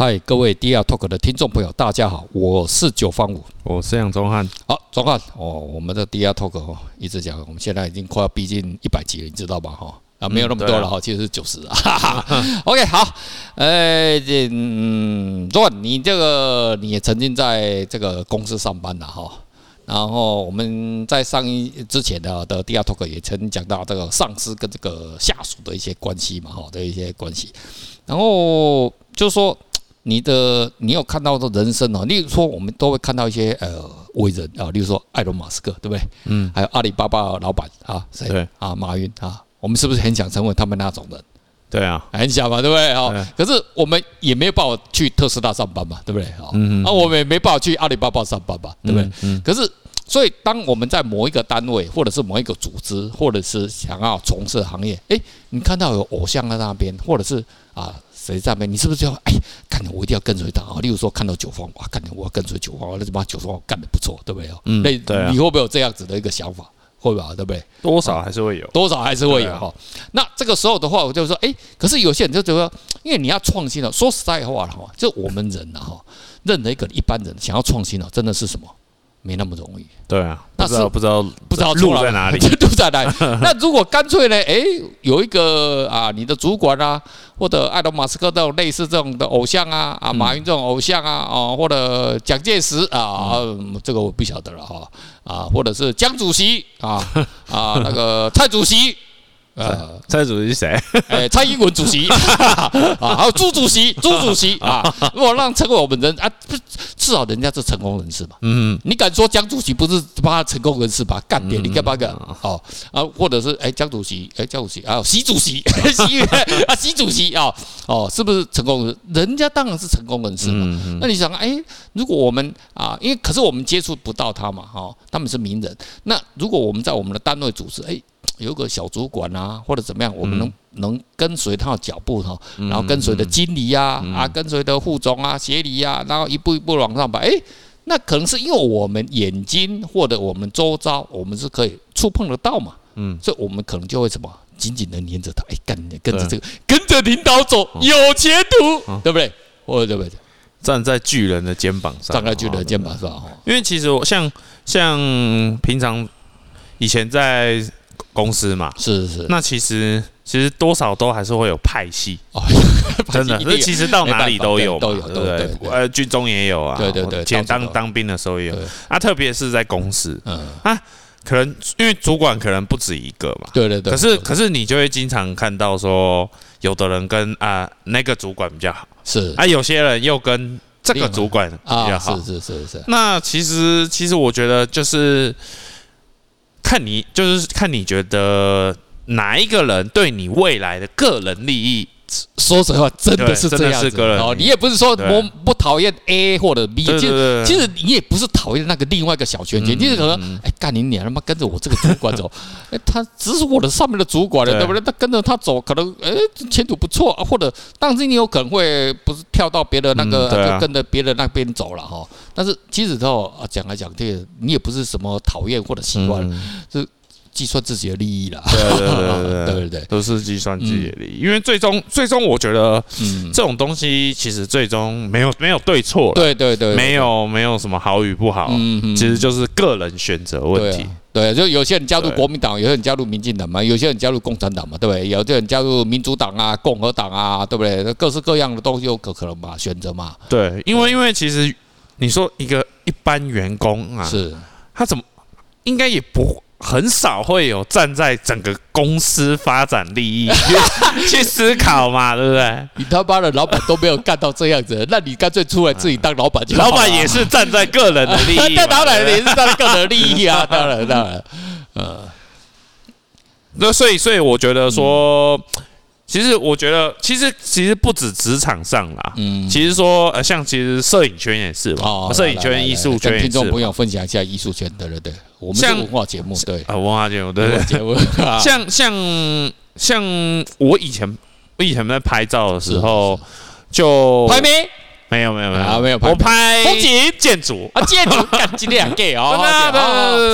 嗨，各位 DR Talk 的听众朋友，大家好，我是九方五，我是杨宗汉。好，宗汉哦，我们的 DR Talk 哦，一直讲，我们现在已经快要逼近一百集了，你知道吧？哈啊，没有那么多了哈，其实是九十啊。哈哈 OK，好，呃，嗯，宗翰，你这个你也曾经在这个公司上班了哈，然后我们在上一之前的的 DR Talk 也曾经讲到这个上司跟这个下属的一些关系嘛，哈的一些关系，然后就是说。你的你有看到的人生哦，例如说我们都会看到一些呃伟人啊，例如说埃隆·马斯克，对不对？嗯，还有阿里巴巴老板啊，谁？对啊，马云啊，我们是不是很想成为他们那种人？对啊，很想嘛，对不对？哦，可是我们也没有办法去特斯拉上班嘛，对不对？好，嗯，啊，我们也没办法去阿里巴巴上班嘛，对不对？嗯，可是，所以当我们在某一个单位，或者是某一个组织，或者是想要从事行业，诶，你看到有偶像在那边，或者是啊。谁在那边？你是不是就要哎，看着我一定要跟随他啊？例如说看到九方哇，看着我要跟随九方，那就把九方干得不错，对不对？嗯，那你会不会有这样子的一个想法？会吧，对不对？多少还是会有，多少还是会有哈。那这个时候的话，我就说，哎，可是有些人就觉得，因为你要创新了。说实在话了哈，就我们人呐哈，任何一个一般人想要创新了，真的是什么？没那么容易，对啊，不知道不知道不知道路在哪里，路在哪里？那如果干脆呢？哎，有一个啊，你的主管啊，或者埃隆·马斯克这种类似这种的偶像啊，啊，马云这种偶像啊，哦，或者蒋介石啊，这个我不晓得了哈，啊，或者是江主席啊，啊，那个蔡主席。呃，蔡主席是谁？哎，蔡英文主席 啊，还有朱主席，朱主席啊，如果让成为我们人啊，至少人家是成功人士嘛。嗯，你敢说江主席不是把他成功人士把他干掉？你干嘛干？哦啊，或者是哎，江主席，哎，江主席啊，习主席，习啊，习主席啊，哦，是不是成功人？人家当然是成功人士嘛。那你想，哎，如果我们啊，因为可是我们接触不到他嘛，哈，他们是名人。那如果我们在我们的单位组织，哎。有个小主管啊，或者怎么样，我们能能跟随他的脚步哈，然后跟随的经理呀，啊，跟随的副总啊、协理呀，然后一步一步往上爬。哎，那可能是因为我们眼睛或者我们周遭，我们是可以触碰得到嘛。嗯，所以我们可能就会什么，紧紧的黏着他，哎，跟跟着这个，跟着领导走，有前途，对不对？或者对不对？站在巨人的肩膀上，站在巨人的肩膀上。因为其实我像像平常以前在。公司嘛，是是是。那其实其实多少都还是会有派系哦，真的。那其实到哪里都有，都有，对不对？呃，军中也有啊，对对对。前当当兵的时候也有啊，特别是在公司，嗯啊，可能因为主管可能不止一个嘛，对对对。可是可是你就会经常看到说，有的人跟啊那个主管比较好，是啊，有些人又跟这个主管比较好，是是是是。那其实其实我觉得就是。看你就是看你觉得哪一个人对你未来的个人利益，说实话真的是这样子。哦。你也不是说我不讨厌 A 或者 B，其实其实你也不是讨厌那个另外一个小圈圈，你是可能哎干你娘他妈跟着我这个主管走，哎他只是我的上面的主管了，对。不对？他跟着他走，可能哎前途不错啊，或者当时你有可能会不是跳到别的那个就跟着别的那边走了哈。但是其实之后啊，讲来讲去，你也不是什么讨厌或者喜欢，是计算自己的利益啦。对对对对 对对对，都是计算自己的利益。因为最终最终，我觉得，嗯，这种东西其实最终没有没有对错。对对对，没有没有什么好与不好，嗯，其实就是个人选择问题。对，就有些人加入国民党，有些人加入民进党嘛，有些人加入共产党嘛，对不对？有些人加入民主党啊、共和党啊，对不对？各式各样的东西有可可能嘛，选择嘛。对，因为因为其实。你说一个一般员工啊，是，他怎么应该也不很少会有站在整个公司发展利益去 去思考嘛，对不对？你他妈的老板都没有干到这样子，那你干脆出来自己当老板就好。老板也是站在个人的利益，但老板也是站在个人的利益啊，当然当然，呃，那所以所以我觉得说。嗯其实我觉得，其实其实不止职场上啦，嗯，其实说呃，像其实摄影圈也是嘛，摄影圈、艺术圈，听众朋友分享一下艺术圈，对对对，我们是文化节目，对。啊，文化节目，对。节目，像像像我以前我以前在拍照的时候，就拍没没有没有没有。没有拍，我拍风景建筑。啊建筑，干今天两 gay 哦，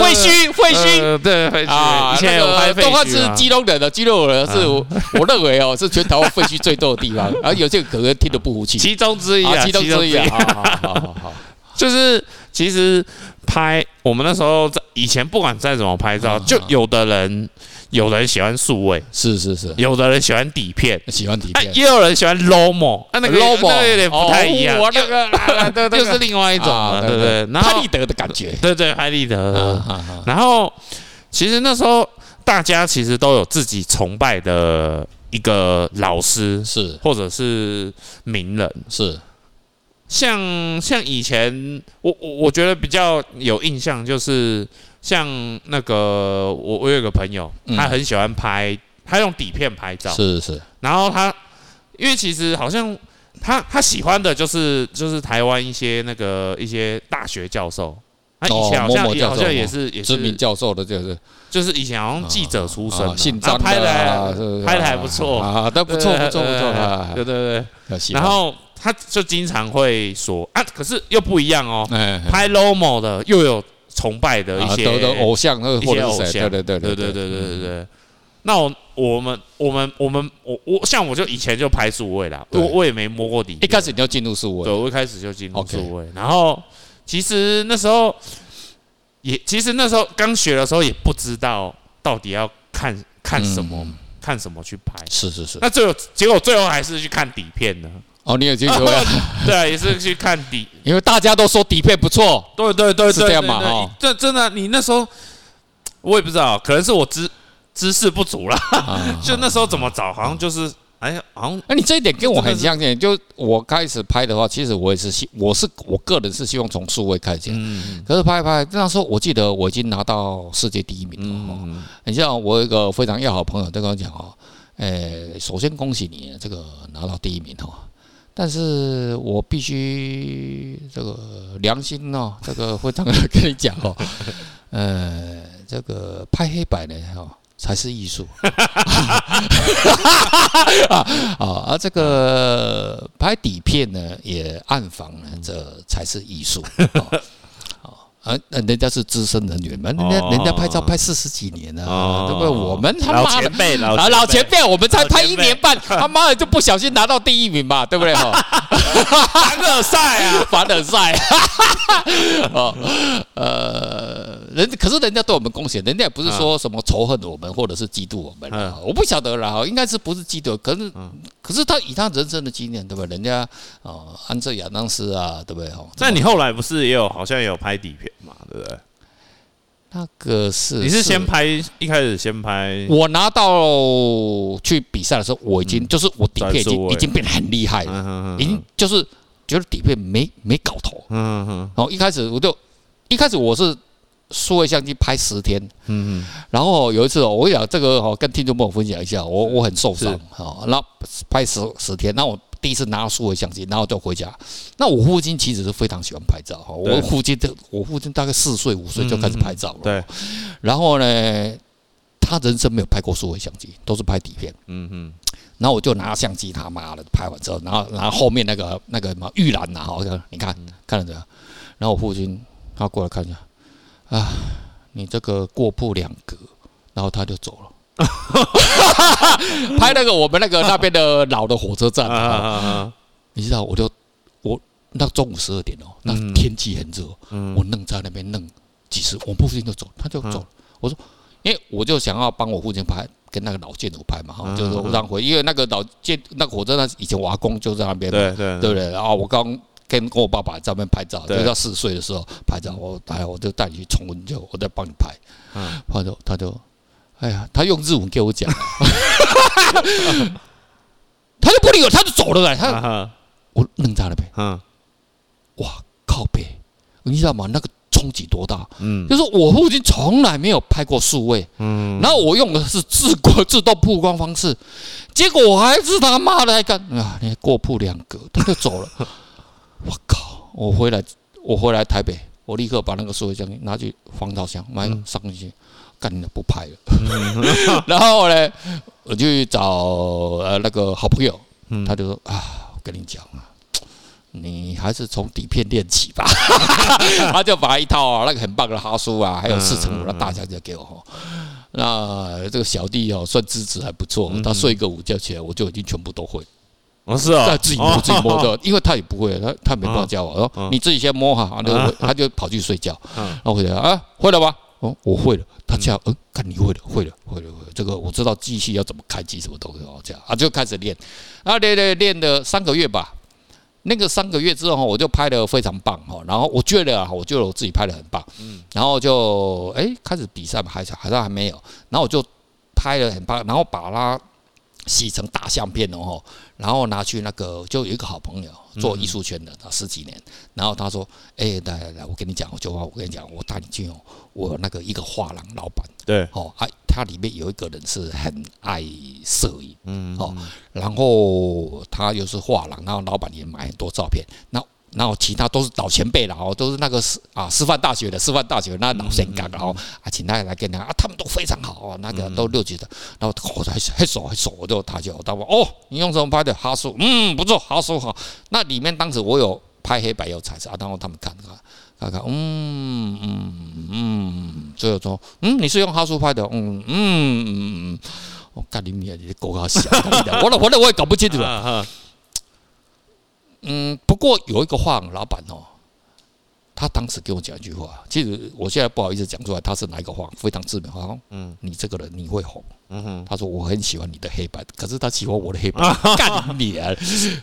废墟废墟对废墟，以前有拍废墟，动画是基隆人的基隆人是我我认为哦是全台湾废墟最多的地方，然 后有些可能听得不服气，其中之一啊，其中之一啊，好好好，就是其实拍我们那时候在以前不管再怎么拍照，就有的人。有人喜欢数位，是是是；有的人喜欢底片，喜欢底片；也有人喜欢 lomo，那个 lomo 有点不太一样，那个 就是另外一种，对不对？拍立得的感觉，对对，拍立得。然后，其实那时候大家其实都有自己崇拜的一个老师，是或者是名人，是。像像以前，我我我觉得比较有印象就是。像那个我我有个朋友，他很喜欢拍，他用底片拍照，是是。然后他，因为其实好像他他喜欢的就是就是台湾一些那个一些大学教授，他以前好像也好像也是也是知名教授的，就是。就是以前好像记者出身，姓张拍的拍的还不错。啊，都不错不错不错，对对对。然后他就经常会说啊，可是又不一样哦，拍 lomo 的又有。崇拜的一些偶像，或者偶像，对对对对对对对对对。那我我们我们我们我我像我就以前就拍数位啦，我我也没摸过底。一开始你就进入数位，对，我一开始就进入数位。然后其实那时候也其实那时候刚学的时候也不知道到底要看看什么看什么去拍。是是是。那最后结果最后还是去看底片呢。哦，你有进去 了？对，也是去看底，因为大家都说底配不错。对对对，是这样嘛？哦，这真的，你那时候我也不知道，可能是我知知识不足啦。就那时候怎么找，好像就是，哎呀，好像。哎，你这一点跟我很相近。就我开始拍的话，其实我也是希，我是我个人是希望从数位开始。嗯。可是拍一拍，那时候我记得我已经拿到世界第一名了。嗯。你像我一个非常要好的朋友，他跟我讲哦，哎，首先恭喜你这个拿到第一名哦。但是我必须这个良心哦，这个会这样跟你讲哦，呃，这个拍黑白呢哦才是艺术，啊 啊，而这个拍底片呢也暗访呢，这才是艺术。啊，人家是资深人员嘛，人家人家拍照拍四十几年了，对不对？我们他妈的啊，老前辈，我们才拍一年半，他妈的就不小心拿到第一名嘛，对不对？哈凡尔赛啊，凡尔赛。哦，呃，人可是人家对我们贡献，人家也不是说什么仇恨我们或者是嫉妒我们，我不晓得啦，应该是不是嫉妒？可是可是他以他人生的经验，对不对？人家哦，安哲亚当斯啊，对不对？哦，那你后来不是也有好像也有拍底片？嘛，对不对？那个是你是先拍，一开始先拍。我拿到去比赛的时候，我已经就是我底片已经已经变得很厉害了，已经就是觉得底片没没搞头。嗯嗯。然后一开始我就一开始我是数位相机拍十天。嗯嗯。然后有一次我讲这个哈，跟听众朋友分享一下，我我很受伤哈，那拍十十天，那我。第一次拿到数位相机，然后就回家。那我父亲其实是非常喜欢拍照哈。我父亲的，我父亲大概四岁五岁就开始拍照了。对。然后呢，他人生没有拍过数位相机，都是拍底片。嗯嗯。然后我就拿相机，他妈的拍完之后，然后然后后面那个那个什么玉兰呐，好像你看看得着。然后我父亲他过来看一下，啊，你这个过不两格，然后他就走了。拍那个我们那个那边的老的火车站啊，你知道，我就我那中午十二点哦，那天气很热，我愣在那边愣几十，我父亲就走，他就走。我说，因为我就想要帮我父亲拍，跟那个老建筑拍嘛，哈，就是我让回，因为那个老建那个火车站以前我阿公就在那边，对对对。不对？然后我刚跟跟我爸爸在那边拍照，就到四岁的时候拍照，我来我就带你去重温，就我再帮你拍，他就他就。哎呀，他用日文给我讲，他就不理我，他就走了。他，我愣在那边。嗯，哇，靠北，你知道吗？那个冲击多大？嗯，就是我父亲从来没有拍过数位，嗯，然后我用的是自过自动曝光方式，结果我还是他妈的还干啊！你过曝两格，他就走了。我靠！我回来，我回来台北，我立刻把那个数位相机拿去防盗箱买上去。干了不拍了，然后呢，我去找呃那个好朋友，他就说啊，我跟你讲啊，你还是从底片练起吧。他就把一套那个很棒的哈苏啊，还有四乘五的大枪就给我。那这个小弟哦，算资质还不错，他睡一个午觉起来，我就已经全部都会。哦，是啊，自己摸自己摸的，因为他也不会，他他没办法教我。说你自己先摸哈，那个他就跑去睡觉。然后回来啊，会了吧？哦，我会了。他这样，嗯，看你会了，会了，会了，会了。这个我知道机器要怎么开机，什么东西哦。这样啊，就开始练。啊，练练练了三个月吧。那个三个月之后，我就拍的非常棒哈。然后我觉得啊，我觉得我自己拍的很棒。嗯。然后就哎，开始比赛嘛，还是好像还没有。然后我就拍的很棒，然后把它洗成大相片哦。然后拿去那个，就有一个好朋友做艺术圈的，他十几年。然后他说：“哎，来来来，我跟你讲，我就话我跟你讲，我带你去哦。我那个一个画廊老板，对，哦，他他里面有一个人是很爱摄影，嗯，哦，然后他又是画廊，然后老板也买很多照片，那。”然后其他都是老前辈了哦，都是那个师啊师范大学的师范大学那老先生，然后啊请他来跟他啊，他们都非常好哦，那个都六级的，然后我还还手还手，我就他就他说哦，你用什么拍的哈苏？嗯，不错，哈苏好。那里面当时我有拍黑白有彩色，然后他们看看看看，嗯嗯嗯，最后说嗯，你是用哈苏拍的，嗯嗯嗯嗯，我干你娘，你狗搞笑，我我我我也搞不清楚了。嗯，不过有一个画廊老板哦，他当时给我讲一句话，其实我现在不好意思讲出来，他是哪一个画非常知名画。嗯，你这个人你会红。嗯哼，他说我很喜欢你的黑白，可是他喜欢我的黑白，干你啊！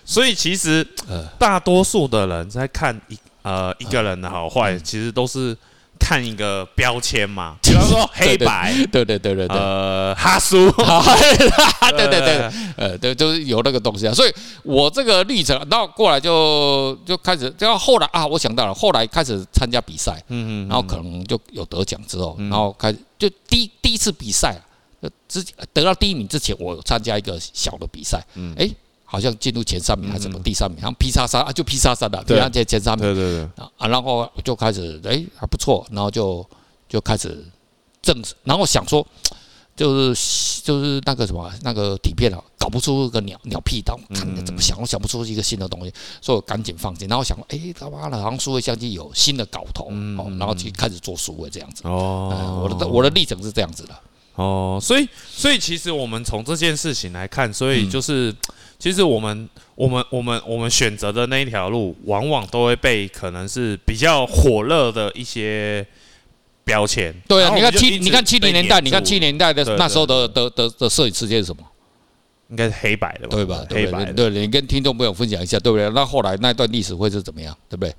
所以其实呃，大多数的人在看一呃一个人的好坏，其实都是。看一个标签嘛，比方说黑白，对对对对对，呃，哈苏，对对对，呃，对，就是有那个东西啊。所以我这个历程，然后过来就就开始，就后来啊，我想到了，后来开始参加比赛，嗯嗯，然后可能就有得奖之后，然后开始就第第一次比赛，之得到第一名之前，我参加一个小的比赛，嗯，哎。好像进入前三名还是什么第三名，然后 P 叉三啊，就 P 叉三的，对，前前三名，对对对，啊，然后就开始哎还不错，然后就就开始正式，然后想说就是就是那个什么那个底片啊，搞不出个鸟鸟屁刀，看怎么想，我想不出一个新的东西，所以我赶紧放弃，然后想哎他妈的，好像数位相机有新的搞头，哦，然后就开始做数位这样子，哦，我的我的历程是这样子的，哦，所以所以其实我们从这件事情来看，所以就是。其实我们我们我们我们选择的那一条路，往往都会被可能是比较火热的一些标签。对啊，你看七，你看七零年代，你看七零年代的那时候的的的的摄影世界是什么？应该是黑白的吧？对吧？黑白的。对，你跟听众朋友分享一下，对不对？那后来那段历史会是怎么样？对不对？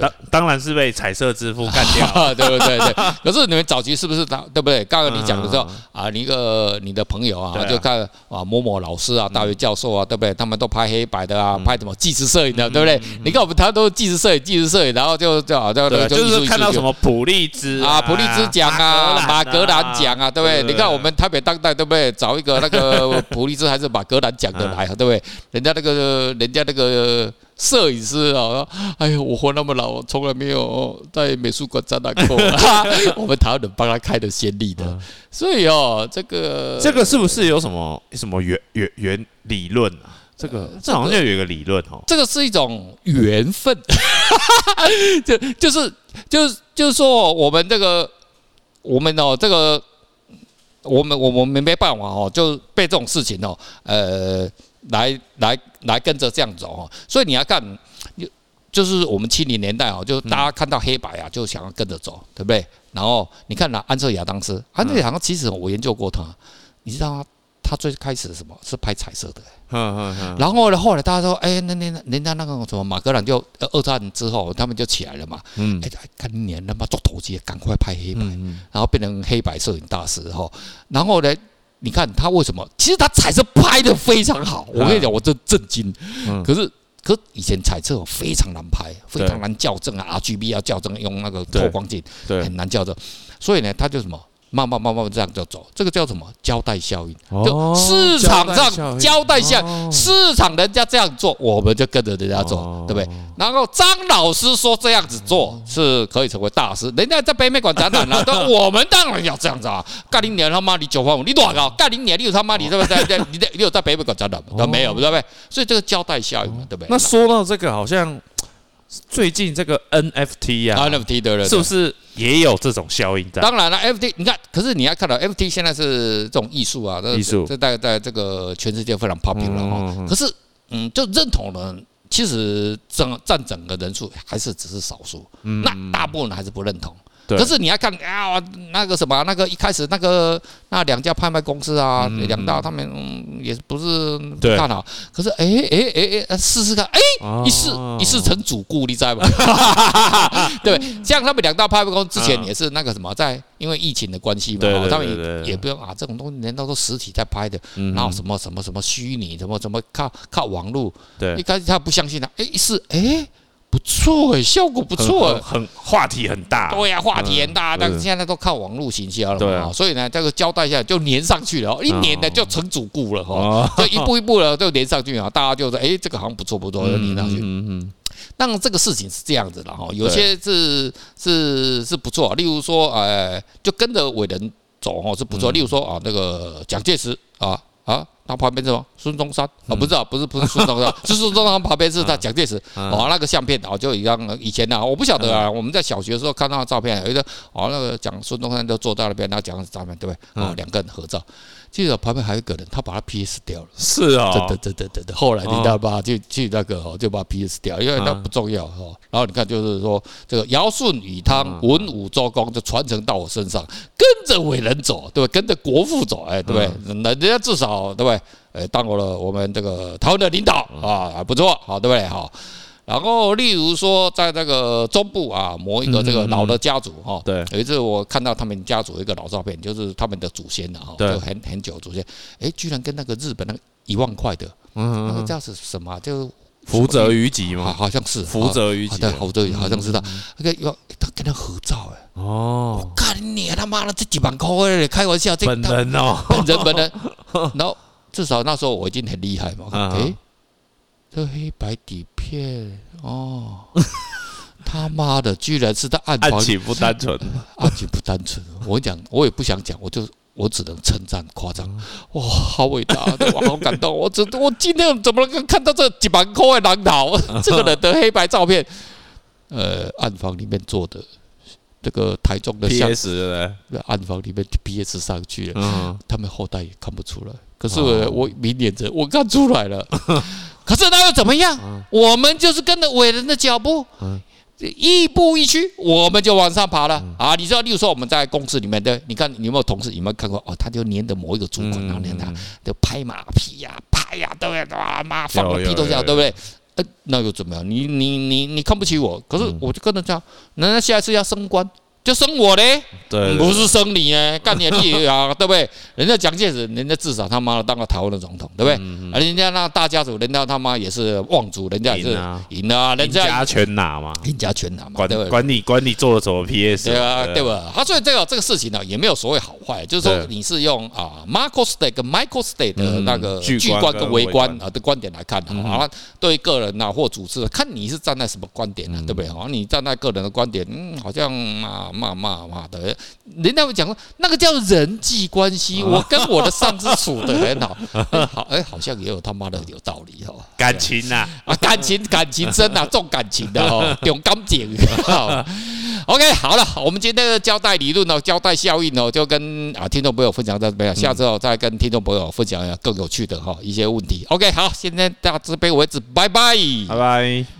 当当然是被彩色支付干掉，对不对？对。可是你们早期是不是对不对？刚刚你讲的时候啊，你一个你的朋友啊，就看啊某某老师啊，大学教授啊，对不对？他们都拍黑白的啊，拍什么纪实摄影的，对不对？你看我们他都纪实摄影，纪实摄影，然后就就好像就是看到什么普利兹啊，普利兹奖啊，马格兰奖啊，对不对？你看我们台北当代，对不对？找一个那个普利兹还是马格兰奖的来，对不对？人家那个人家那个。摄影师啊，哎呦，我活那么老，从来没有在美术馆展览过。我们台湾人帮他开的先例的，所以哦，这个这个是不是有什么什么原原原理论啊？这个这好像有一个理论哦。这个是一种缘分，就就是就是就是说，我们这个我们哦，这个我们我我们没办法哦，就被这种事情哦，呃。来来来，跟着这样走哦，所以你要看，就是我们七零年代哦，就大家看到黑白啊，就想要跟着走，对不对？然后你看那安瑟亚当斯，安瑟亚当斯其实我研究过他，你知道吗？他最开始是什么？是拍彩色的。然后呢，后来大家说，哎，那那人家那个什么马格兰就二战之后，他们就起来了嘛。嗯。哎，看年他妈做投机，赶快拍黑白，然后变成黑白摄影大师哈。然后呢？你看他为什么？其实他彩色拍的非常好，我跟你讲，我真震惊。可是，可是以前彩色非常难拍，非常难校正啊，RGB 要校正，用那个透光镜很难校正。所以呢，他就什么慢慢慢慢这样就走，这个叫什么？交代效应。就市场上交代效，市场人家这样做，我们就跟着人家做，对不对？然后张老师说这样子做是可以成为大师，人家在北美馆展览了，但，我们当然要这样子啊！干你娘他妈你九万五，你多少高？干你娘你有他妈你在不在在你在你有在北美馆展览吗？没有，对不对？所以这个交代效应，对不对？那说到这个，好像。最近这个 NFT 呀，NFT 的人是不是也有这种效应在？当然了，NFT 你看，可是你要看到 NFT 现在是这种艺术啊，艺术这在在这个全世界非常 popular 哈。可是，嗯，就认同人，其实整占整个人数还是只是少数，那大部分还是不认同。可是你要看啊，那个什么，那个一开始那个那两家拍卖公司啊，两大他们也不是不看好。可是哎哎哎哎，试试看，哎，一试一试成主顾，你知道吗？对，像他们两大拍卖公司之前也是那个什么，在因为疫情的关系嘛，他们也不用啊，这种东西人都是实体在拍的，然后什么什么什么虚拟，什么什么靠靠网络，对，一开始他不相信啊，哎，一试，哎。不错哎，效果不错，很话题很大。对呀，话题很大，但是现在都靠网络行销了嘛，所以呢，这个交代一下就粘上去了，一粘呢就成主顾了哈，就一步一步的就粘上去啊，大家就说，哎，这个好像不错不错，就粘上去。嗯嗯。当然这个事情是这样子的哈，有些是是是不错，例如说，哎，就跟着伟人走哈是不错，例如说啊，那个蒋介石啊。啊，他旁边是什么？孙中山？啊，不是啊，不是不是孙中山，是孙中山旁边是他蒋介石哦，那个相片哦，就一样以前呢，我不晓得啊，我们在小学的时候看到的照片，有一个哦，那个讲孙中山就坐在那边，那讲照片对不对？哦，两个人合照。记得旁边还有一个人，他把他 PS 掉了。是啊，真的，真的，真的。后来你知道吧？就去那个哦，就把 PS 掉，因为那不重要哈。然后你看，就是说这个尧舜禹汤文武周公就传承到我身上，跟着伟人走，对不对？跟着国父走，哎，对不对？那人家至少对不对？哎，当过了我们这个台湾的领导啊，还不错，好，对不对？好。然后，例如说，在这个中部啊，某一个这个老的家族哈，对，有一次我看到他们家族一个老照片，就是他们的祖先的哈，就很很久祖先，哎，居然跟那个日本那个一万块的，嗯，那个叫是什么？就福泽谕吉嘛，好像是福泽谕吉，对，福泽好像是他，那个要他跟他合照哎，哦，我看你他妈的这几万块开玩笑，本人哦，本人本人，然后至少那时候我已经很厉害嘛，哎。这黑白底片哦，他妈的，居然是在暗案情不单纯，案情不单纯。我讲，我也不想讲，我就我只能称赞夸张。哇，好伟大，我好感动。我这我今天怎么能够看到这几万块的狼桃？这个人的黑白照片，呃，暗房里面做的这个台中的 PS，暗房里面 PS 上去了，他们后代也看不出来。可是我明眼人，我看出来了。可是那又怎么样？我们就是跟着伟人的脚步，一步一趋，我们就往上爬了啊！你知道，例如说我们在公司里面的，你看你有没有同事有没有看过？哦，他就黏着某一个主管，然后黏他，就拍马屁呀，拍呀，对不对？哇妈，放个屁都笑，对不对？呃，那又怎么样？你你你你看不起我，可是我就跟着这样，难道下一次要升官。就生我嘞，对，不是生你哎，干你你啊，对不对？人家蒋介石，人家至少他妈的当个台湾的总统，对不对？而人家那大家族，人家他妈也是望族，人家也是赢了，人家全拿嘛，赢家全拿嘛，管管你管你做了什么 PS，对啊，对吧？他所以这个这个事情呢，也没有所谓好坏，就是说你是用啊 Marco State 跟 Michael State 的那个巨观跟微观啊的观点来看啊，对个人呐或组织，看你是站在什么观点呢，对不对？啊，你站在个人的观点，嗯，好像啊。骂骂骂的，人家会讲说那个叫人际关系，我跟我的上司处的很好，好哎，好像也有他妈的有道理哦，感情呐啊，感情感情深呐，重感情的哦，重感情。OK，好了，我们今天的交代理论哦，交代效应哦，就跟啊听众朋友分享到这边，下次哦再跟听众朋友分享更有趣的哈一些问题。OK，好，现在到这边为止，拜拜，拜拜。